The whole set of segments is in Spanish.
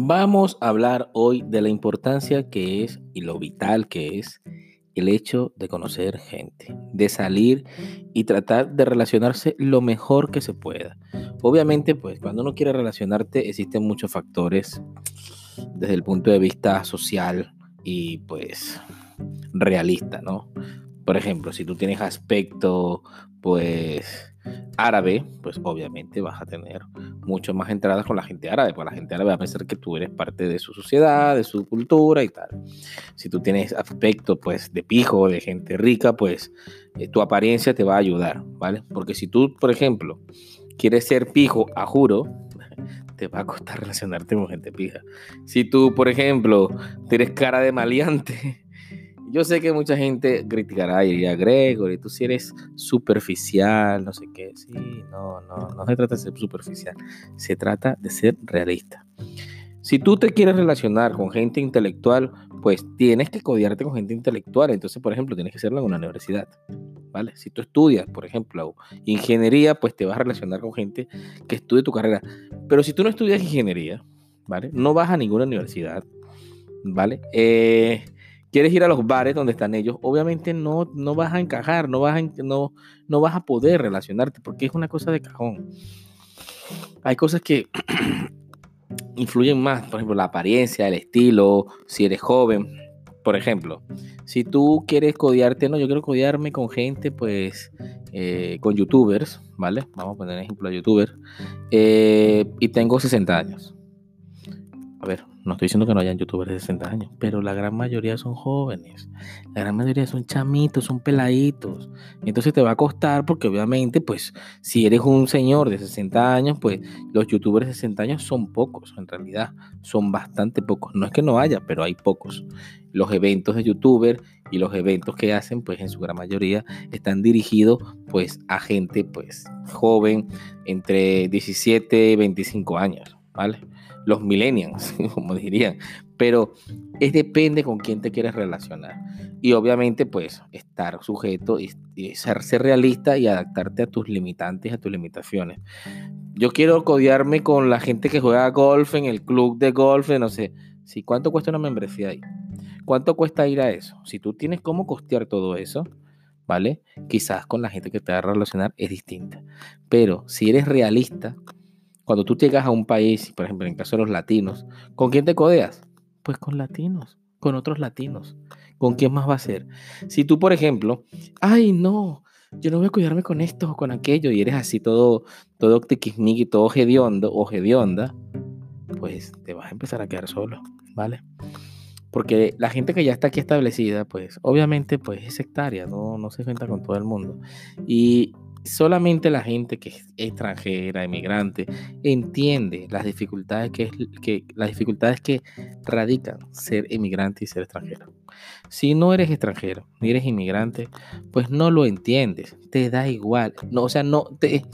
Vamos a hablar hoy de la importancia que es y lo vital que es el hecho de conocer gente, de salir y tratar de relacionarse lo mejor que se pueda. Obviamente, pues cuando uno quiere relacionarte existen muchos factores desde el punto de vista social y pues realista, ¿no? Por ejemplo, si tú tienes aspecto pues árabe, pues obviamente vas a tener mucho más entradas con la gente árabe, porque la gente árabe va a pensar que tú eres parte de su sociedad, de su cultura y tal. Si tú tienes aspecto pues de pijo, de gente rica, pues eh, tu apariencia te va a ayudar, ¿vale? Porque si tú, por ejemplo, quieres ser pijo a juro, te va a costar relacionarte con gente pija. Si tú, por ejemplo, tienes cara de maleante, yo sé que mucha gente criticará y diría, Gregory, tú si eres superficial, no sé qué. Sí, no, no, no se trata de ser superficial, se trata de ser realista. Si tú te quieres relacionar con gente intelectual, pues tienes que codiarte con gente intelectual. Entonces, por ejemplo, tienes que hacerlo en una universidad. ¿Vale? Si tú estudias, por ejemplo, ingeniería, pues te vas a relacionar con gente que estudie tu carrera. Pero si tú no estudias ingeniería, ¿vale? No vas a ninguna universidad, ¿vale? Eh, quieres ir a los bares donde están ellos, obviamente no, no vas a encajar, no vas a, no, no vas a poder relacionarte porque es una cosa de cajón. Hay cosas que influyen más, por ejemplo, la apariencia, el estilo, si eres joven. Por ejemplo, si tú quieres codiarte, no, yo quiero codiarme con gente, pues, eh, con youtubers, ¿vale? Vamos a poner ejemplo a youtubers, eh, y tengo 60 años. A ver, no estoy diciendo que no hayan youtubers de 60 años, pero la gran mayoría son jóvenes. La gran mayoría son chamitos, son peladitos. Entonces te va a costar porque obviamente, pues, si eres un señor de 60 años, pues los youtubers de 60 años son pocos, en realidad. Son bastante pocos. No es que no haya, pero hay pocos. Los eventos de youtuber y los eventos que hacen, pues en su gran mayoría están dirigidos pues a gente pues joven entre 17 y 25 años, ¿vale? Los millennials, como dirían. Pero es depende con quién te quieres relacionar. Y obviamente, pues, estar sujeto y, ser, realista y adaptarte a tus limitantes, a tus limitaciones. Yo quiero codiarme con la gente que juega golf en el club de golf, no sé. si ¿Cuánto cuesta una membresía ahí? ¿Cuánto cuesta ir a eso? Si tú tienes cómo costear todo eso, ¿vale? Quizás con la gente que te va a relacionar es distinta. Pero si eres realista, cuando tú llegas a un país, por ejemplo, en el caso de los latinos, ¿con quién te codeas? Pues con latinos, con otros latinos. ¿Con quién más va a ser? Si tú, por ejemplo, ay, no, yo no voy a cuidarme con esto o con aquello, y eres así todo, todo y todo hediondo o hedionda, pues te vas a empezar a quedar solo, ¿vale? Porque la gente que ya está aquí establecida, pues obviamente pues es sectaria, no, no se cuenta con todo el mundo. Y solamente la gente que es extranjera, emigrante, entiende las dificultades que, las dificultades que radican ser emigrante y ser extranjero. Si no eres extranjero ni eres inmigrante, pues no lo entiendes, te da igual. No, o sea, no, te,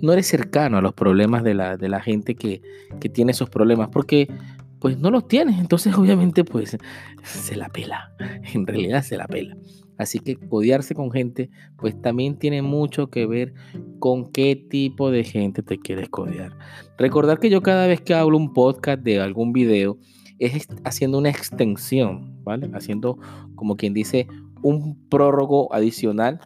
no eres cercano a los problemas de la, de la gente que, que tiene esos problemas, porque pues no los tienes. Entonces, obviamente, pues se la pela. En realidad se la pela. Así que codiarse con gente, pues también tiene mucho que ver con qué tipo de gente te quieres codear. Recordar que yo cada vez que hablo un podcast de algún video, es haciendo una extensión, ¿vale? Haciendo como quien dice un prórrogo adicional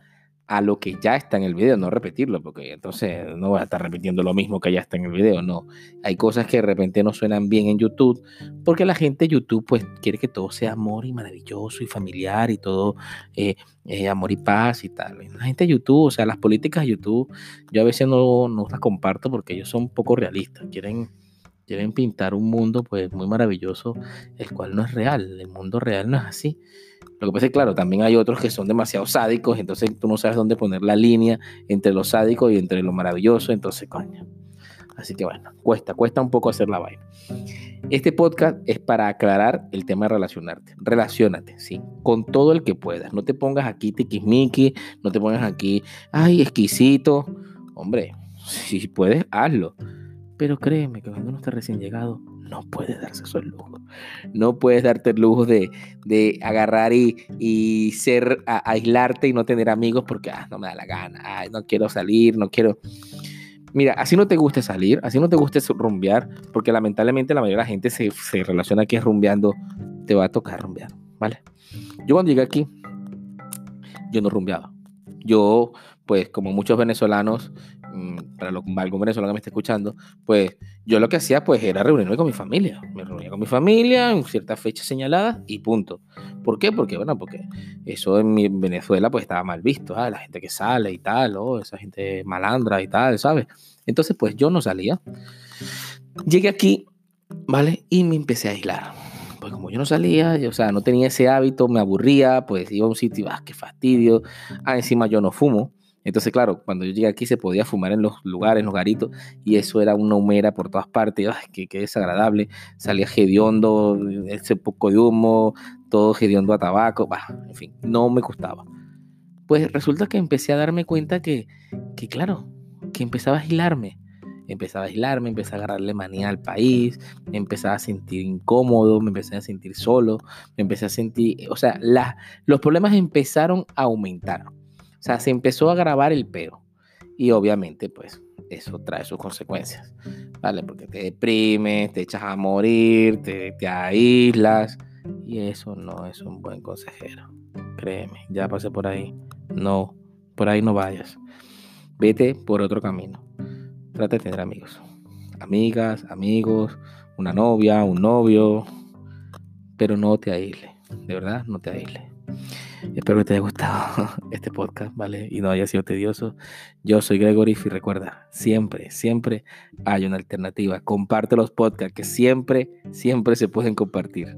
a lo que ya está en el video, no repetirlo, porque entonces no voy a estar repitiendo lo mismo que ya está en el video, no. Hay cosas que de repente no suenan bien en YouTube, porque la gente de YouTube pues quiere que todo sea amor y maravilloso y familiar y todo eh, eh, amor y paz y tal. La gente de YouTube, o sea, las políticas de YouTube, yo a veces no, no las comparto porque ellos son poco realistas, quieren quieren pintar un mundo pues muy maravilloso, el cual no es real, el mundo real no es así. Lo que pasa es que, claro, también hay otros que son demasiado sádicos, entonces tú no sabes dónde poner la línea entre lo sádico y entre lo maravilloso, entonces, coño. Así que bueno, cuesta, cuesta un poco hacer la vaina. Este podcast es para aclarar el tema de relacionarte. Relaciónate, ¿sí? Con todo el que puedas. No te pongas aquí tiquismiqui, no te pongas aquí, ay, exquisito. Hombre, si puedes, hazlo. Pero créeme que cuando uno está recién llegado, no puedes darse esos lujos. No puedes darte el lujo de, agarrar y, ser, aislarte y no tener amigos porque ah, no me da la gana, no quiero salir, no quiero. Mira, así no te guste salir, así no te guste rumbear, porque lamentablemente la mayoría de la gente se, se relaciona que es rumbeando, te va a tocar rumbear, ¿vale? Yo cuando llegué aquí, yo no rumbeaba. Yo, pues como muchos venezolanos, mm, para algún venezolano que me esté escuchando, pues yo lo que hacía pues era reunirme con mi familia. Me reunía con mi familia en ciertas fechas señaladas y punto. ¿Por qué? Porque, bueno, porque eso en, mi, Venezuela pues estaba mal visto, ¿ah? la gente que sale y tal, o esa gente malandra y tal, ¿sabes? Entonces pues yo no salía. Llegué aquí, ¿vale? Y me empecé a aislar pues como yo no salía, o sea, no tenía ese hábito, me aburría, pues iba a un sitio, ah, qué fastidio. Ah, encima yo no fumo. Entonces, claro, cuando yo llegué aquí se podía fumar en los lugares, en los garitos, y eso era una humera por todas partes, ay, qué, desagradable. Salía hediondo, ese poco de humo, todo hediondo a tabaco, bah, en fin, no me gustaba. Pues resulta que empecé a darme cuenta que, que claro, que empezaba a agilarme empezaba a aislarme, empecé a agarrarle manía al país, empezaba a sentir incómodo, me empecé a sentir solo, me empecé a sentir, o sea, los problemas empezaron a aumentar. O sea, se empezó a agravar el peo. Y obviamente, pues, eso trae sus consecuencias, ¿vale? Porque te deprimes, te echas a morir, te, te aíslas. Y eso no es un buen consejero. Créeme, ya pasé por ahí. No, por ahí no vayas. Vete por otro camino. Trata de tener amigos. Amigas, amigos, una novia, un novio. Pero no te aísle. De verdad, no te aísle. Espero que te haya gustado este podcast, ¿vale? Y no haya sido tedioso. Yo soy Gregory y recuerda, siempre, siempre hay una alternativa. Comparte los podcasts que siempre, siempre se pueden compartir.